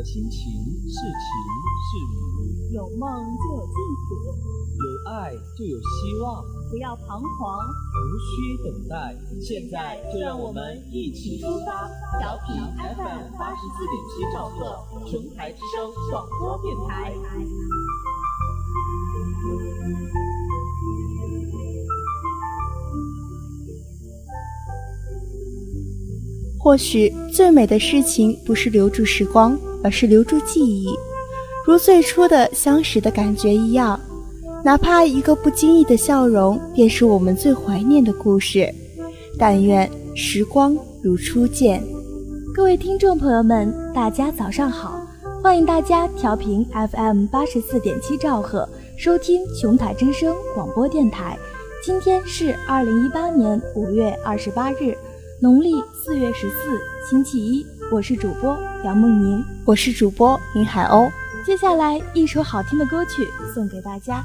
的，心情是晴是雨，有梦就有净土，有爱就有希望，不要彷徨，无需等待。现在就让我们一起出发，调频 FM 八十四点七兆赫，琼台之声广播电台。或许最美的事情不是留住时光，而是留住记忆，如最初的相识的感觉一样。哪怕一个不经意的笑容，便是我们最怀念的故事。但愿时光如初见。各位听众朋友们，大家早上好，欢迎大家调频 FM 八十四点七兆赫，收听琼台之声广播电台。今天是二零一八年五月二十八日。农历四月十四，星期一，我是主播杨梦宁，我是主播林海鸥。接下来一首好听的歌曲送给大家。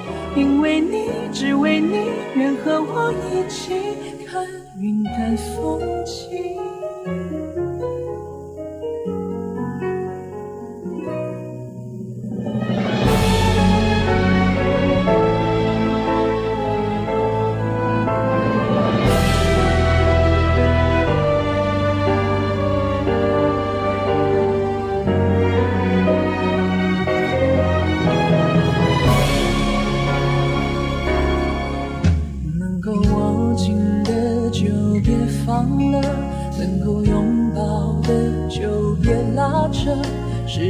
因为你，只为你，愿和我一起看云淡风轻。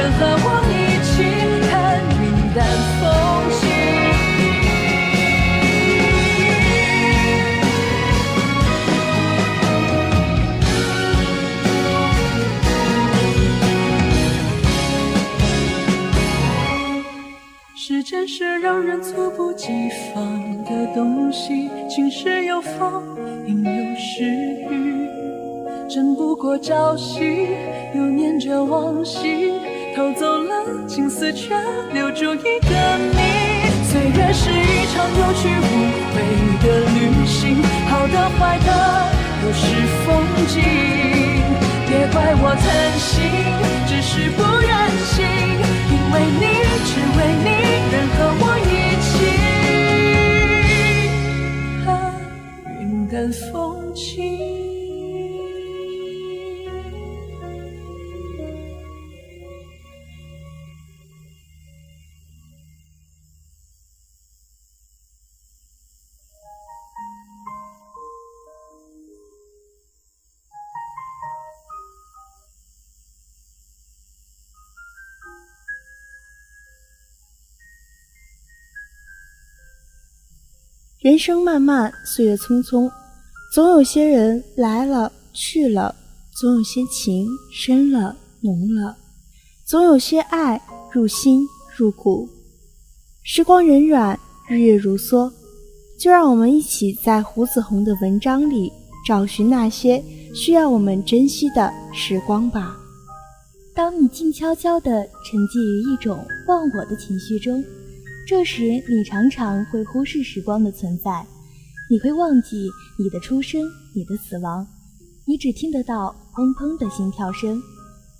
愿和我一起看云淡风轻。时间是让人猝不及防的东西，晴时有风，阴有时雨。争不过朝夕，又念着往昔，偷走了青丝，却留住一个你。岁月是一场有去无回的旅行，好的坏的都是风景。别怪我贪心，只是不愿醒，因为你，人生漫漫，岁月匆匆，总有些人来了去了，总有些情深了浓了，总有些爱入心入骨。时光荏苒，日月如梭，就让我们一起在胡子红的文章里找寻那些需要我们珍惜的时光吧。当你静悄悄地沉寂于一种忘我的情绪中。这时，你常常会忽视时光的存在，你会忘记你的出生，你的死亡，你只听得到砰砰的心跳声。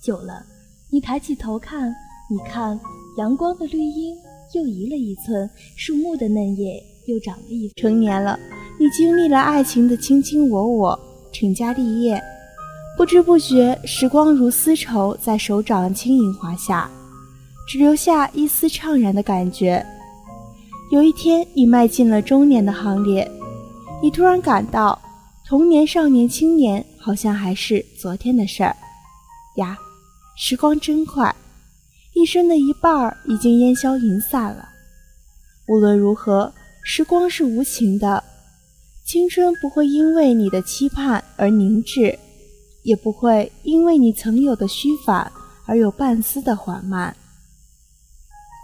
久了，你抬起头看，你看阳光的绿荫又移了一寸，树木的嫩叶又长了一。成年了，你经历了爱情的卿卿我我，成家立业，不知不觉，时光如丝绸在手掌轻盈滑下，只留下一丝怅然的感觉。有一天，你迈进了中年的行列，你突然感到童年、少年、青年好像还是昨天的事儿呀！时光真快，一生的一半儿已经烟消云散了。无论如何，时光是无情的，青春不会因为你的期盼而凝滞，也不会因为你曾有的虚反而有半丝的缓慢。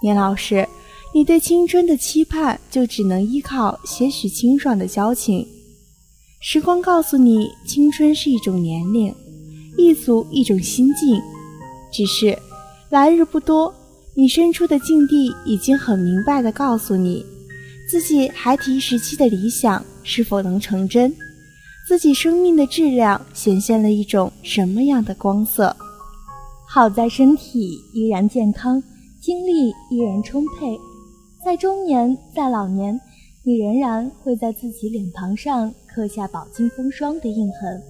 年老时。你对青春的期盼，就只能依靠些许清爽的交情。时光告诉你，青春是一种年龄，一族一种心境。只是来日不多，你身处的境地已经很明白地告诉你，自己孩提时期的理想是否能成真，自己生命的质量显现了一种什么样的光色。好在身体依然健康，精力依然充沛。在中年，在老年，你仍然会在自己脸庞上刻下饱经风霜的印痕，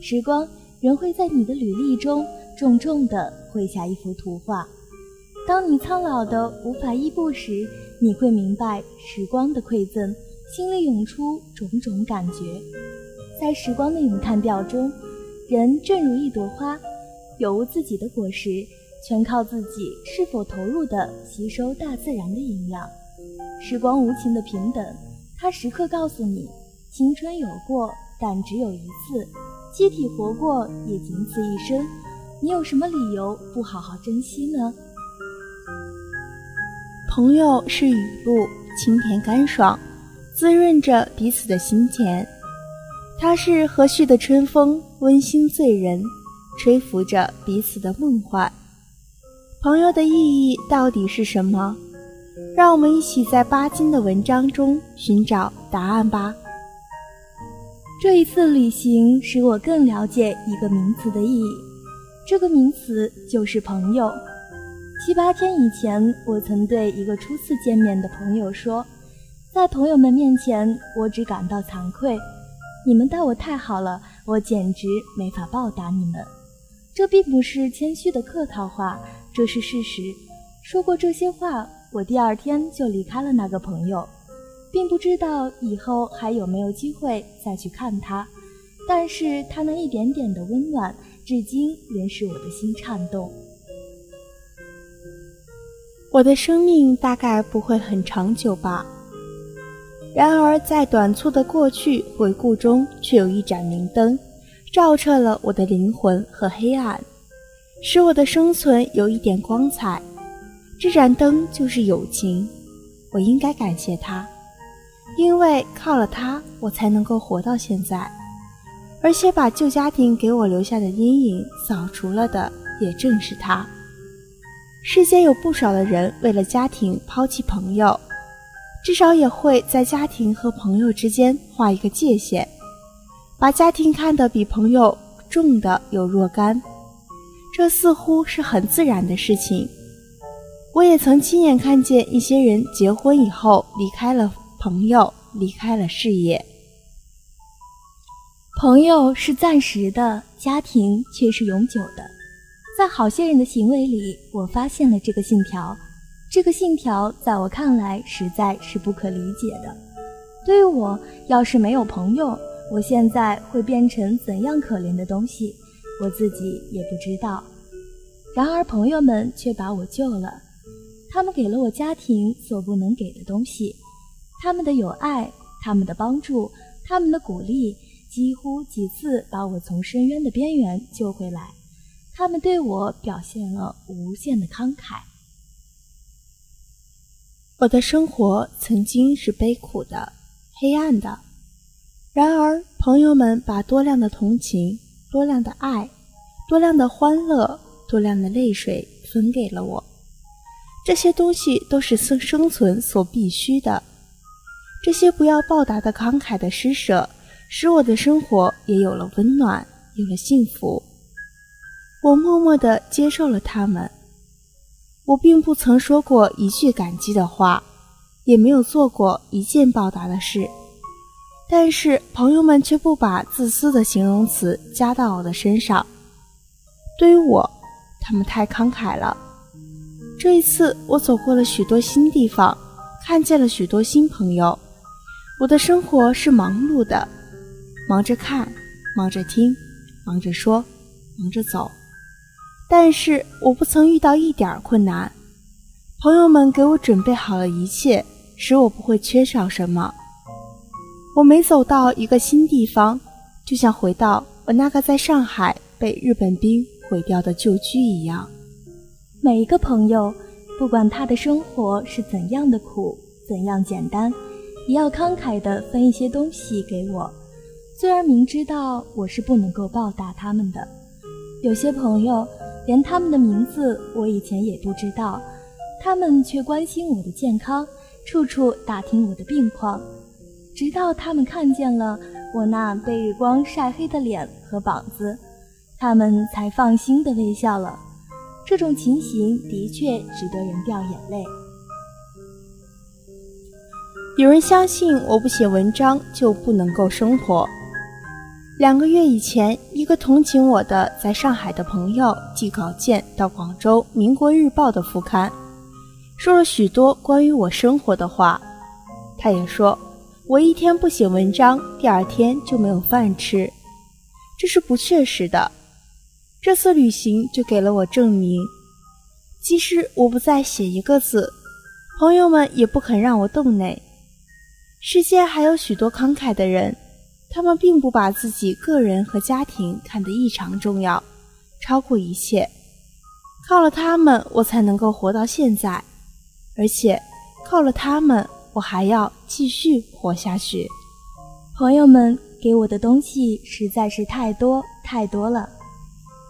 时光仍会在你的履历中重重地绘下一幅图画。当你苍老的无法依步时，你会明白时光的馈赠，心里涌出种种感觉。在时光的咏叹调中，人正如一朵花，有无自己的果实。全靠自己是否投入地吸收大自然的营养。时光无情的平等，它时刻告诉你：青春有过，但只有一次；机体活过，也仅此一生。你有什么理由不好好珍惜呢？朋友是雨露，清甜干爽，滋润着彼此的心田；它是和煦的春风，温馨醉人，吹拂着彼此的梦幻。朋友的意义到底是什么？让我们一起在巴金的文章中寻找答案吧。这一次旅行使我更了解一个名词的意义，这个名词就是朋友。七八天以前，我曾对一个初次见面的朋友说：“在朋友们面前，我只感到惭愧，你们待我太好了，我简直没法报答你们。”这并不是谦虚的客套话。这是事实。说过这些话，我第二天就离开了那个朋友，并不知道以后还有没有机会再去看他。但是他那一点点的温暖，至今仍使我的心颤动。我的生命大概不会很长久吧。然而，在短促的过去回顾中，却有一盏明灯，照彻了我的灵魂和黑暗。使我的生存有一点光彩，这盏灯就是友情，我应该感谢它，因为靠了它，我才能够活到现在。而且把旧家庭给我留下的阴影扫除了的，也正是它。世间有不少的人为了家庭抛弃朋友，至少也会在家庭和朋友之间画一个界限，把家庭看得比朋友重的有若干。这似乎是很自然的事情。我也曾亲眼看见一些人结婚以后离开了朋友，离开了事业。朋友是暂时的，家庭却是永久的。在好些人的行为里，我发现了这个信条。这个信条在我看来实在是不可理解的。对于我，要是没有朋友，我现在会变成怎样可怜的东西？我自己也不知道，然而朋友们却把我救了。他们给了我家庭所不能给的东西，他们的友爱他们的帮助，他们的鼓励，几乎几次把我从深渊的边缘救回来。他们对我表现了无限的慷慨。我的生活曾经是悲苦的、黑暗的，然而朋友们把多量的同情、多量的爱、多量的欢乐、多量的泪水分给了我。这些东西都是生生存所必须的。这些不要报答的慷慨的施舍，使我的生活也有了温暖，有了幸福。我默默地接受了他们。我并不曾说过一句感激的话，也没有做过一件报答的事。但是朋友们却不把自私的形容词加到我的身上。对于我，他们太慷慨了。这一次，我走过了许多新地方，看见了许多新朋友。我的生活是忙碌的，忙着看，忙着听，忙着说，忙着走。但是我不曾遇到一点困难，朋友们给我准备好了一切，使我不会缺少什么。我每走到一个新地方，就像回到我那个在上海被日本兵毁掉的旧居一样。每一个朋友，不管他的生活是怎样的苦，怎样简单，也要慷慨地分一些东西给我。虽然明知道我是不能够报答他们的，有些朋友。连他们的名字我以前也不知道，他们却关心我的健康，处处打听我的病况，直到他们看见了我那被日光晒黑的脸和膀子，他们才放心的微笑了。这种情形的确值得人掉眼泪。有人相信我不写文章就不能够生活。两个月以前，一个同情我的在上海的朋友寄稿件到广州《民国日报》的副刊，说了许多关于我生活的话。他也说我一天不写文章，第二天就没有饭吃，这是不确实的。这次旅行就给了我证明，即使我不再写一个字，朋友们也不肯让我动内。世间还有许多慷慨的人。他们并不把自己个人和家庭看得异常重要，超过一切。靠了他们，我才能够活到现在，而且靠了他们，我还要继续活下去。朋友们给我的东西实在是太多太多了，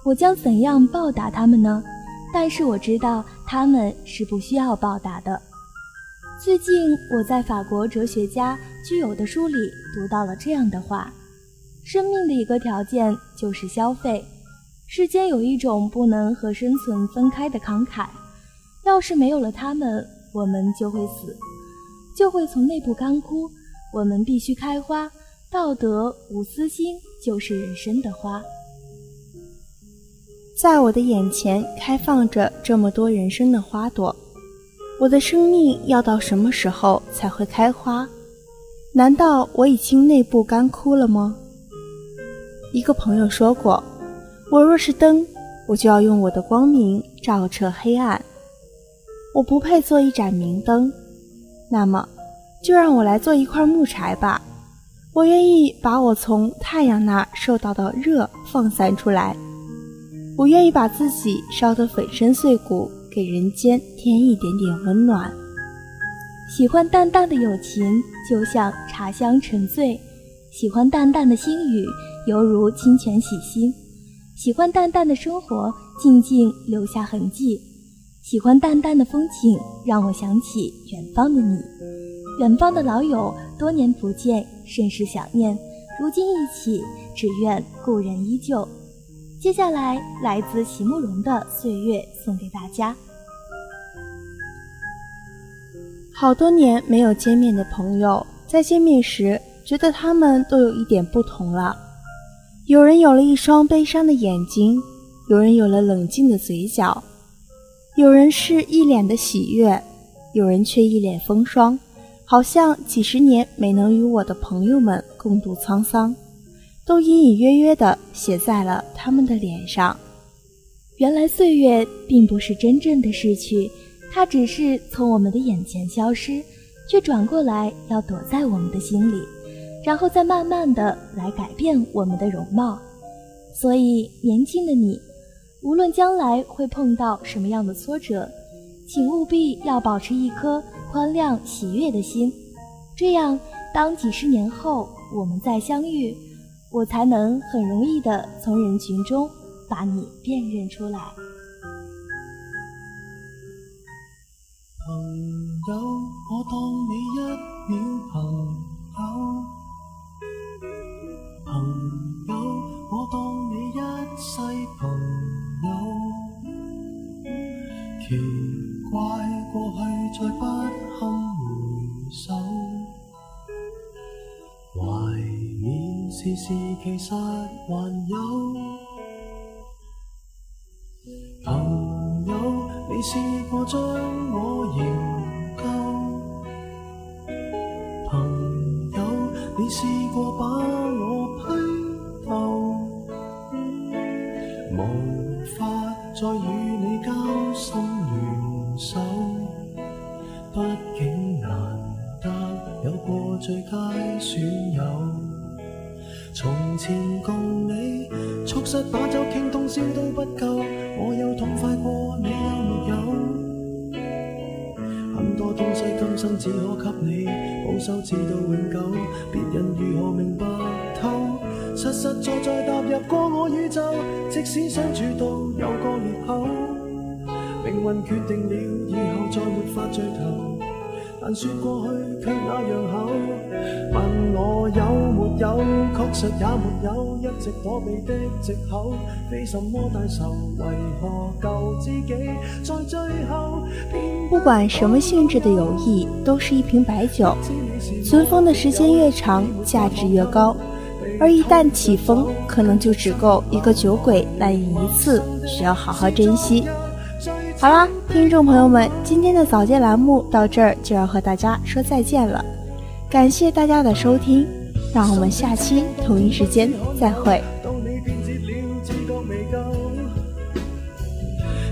我将怎样报答他们呢？但是我知道他们是不需要报答的。最近我在法国哲学家居有的书里读到了这样的话：生命的一个条件就是消费。世间有一种不能和生存分开的慷慨，要是没有了他们，我们就会死，就会从内部干枯。我们必须开花，道德无私心就是人生的花。在我的眼前开放着这么多人生的花朵。我的生命要到什么时候才会开花？难道我已经内部干枯了吗？一个朋友说过：“我若是灯，我就要用我的光明照彻黑暗。我不配做一盏明灯，那么就让我来做一块木柴吧。我愿意把我从太阳那受到的热放散出来，我愿意把自己烧得粉身碎骨。”给人间添一点点温暖。喜欢淡淡的友情，就像茶香沉醉；喜欢淡淡的心语，犹如清泉洗心；喜欢淡淡的生活，静静留下痕迹；喜欢淡淡的风景，让我想起远方的你。远方的老友，多年不见，甚是想念。如今一起，只愿故人依旧。接下来，来自席慕容的《岁月》送给大家。好多年没有见面的朋友，在见面时觉得他们都有一点不同了。有人有了一双悲伤的眼睛，有人有了冷静的嘴角，有人是一脸的喜悦，有人却一脸风霜，好像几十年没能与我的朋友们共度沧桑，都隐隐约约地写在了他们的脸上。原来岁月并不是真正的逝去。它只是从我们的眼前消失，却转过来要躲在我们的心里，然后再慢慢的来改变我们的容貌。所以，年轻的你，无论将来会碰到什么样的挫折，请务必要保持一颗宽谅、喜悦的心，这样，当几十年后我们再相遇，我才能很容易的从人群中把你辨认出来。朋友，我当你一秒朋友；奇怪，过去再不堪回首，怀念时事其实还有。朋友，你试过再毕竟难得有过最佳损友，从前共你促膝把酒倾通宵都不够，我有痛快过你有没有？很多东西今生只可给你。保守至到永久，别人如何明白透？实实在在踏入过我宇宙，即使相处到有个裂口，命运决定了以后再没法聚头。但说过去却那样厚，问我有没有，确实也没有，一直躲避的借口，非什么大仇，为何旧知己在最后？不管什么性质的友谊，都是一瓶白酒，存封的时间越长，价值越高。而一旦起风，可能就只够一个酒鬼来饮一次，需要好好珍惜。好啦，听众朋友们，今天的早间栏目到这儿就要和大家说再见了，感谢大家的收听，让我们下期同一时间再会。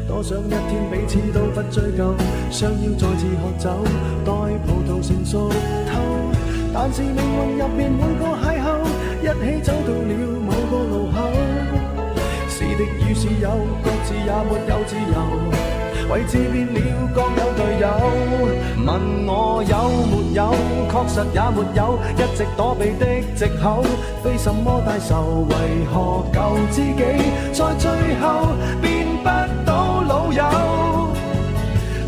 多想一天彼此都不追究，相邀再次喝酒，待葡萄成熟透。但是命运入面每个邂逅，一起走到了某个路口。是敌与是友，各自也没有自由。位置变了，各有队友。问我有没有，确实也没有，一直躲避的借口。非什么大仇，为何旧知己在最后变不到老友？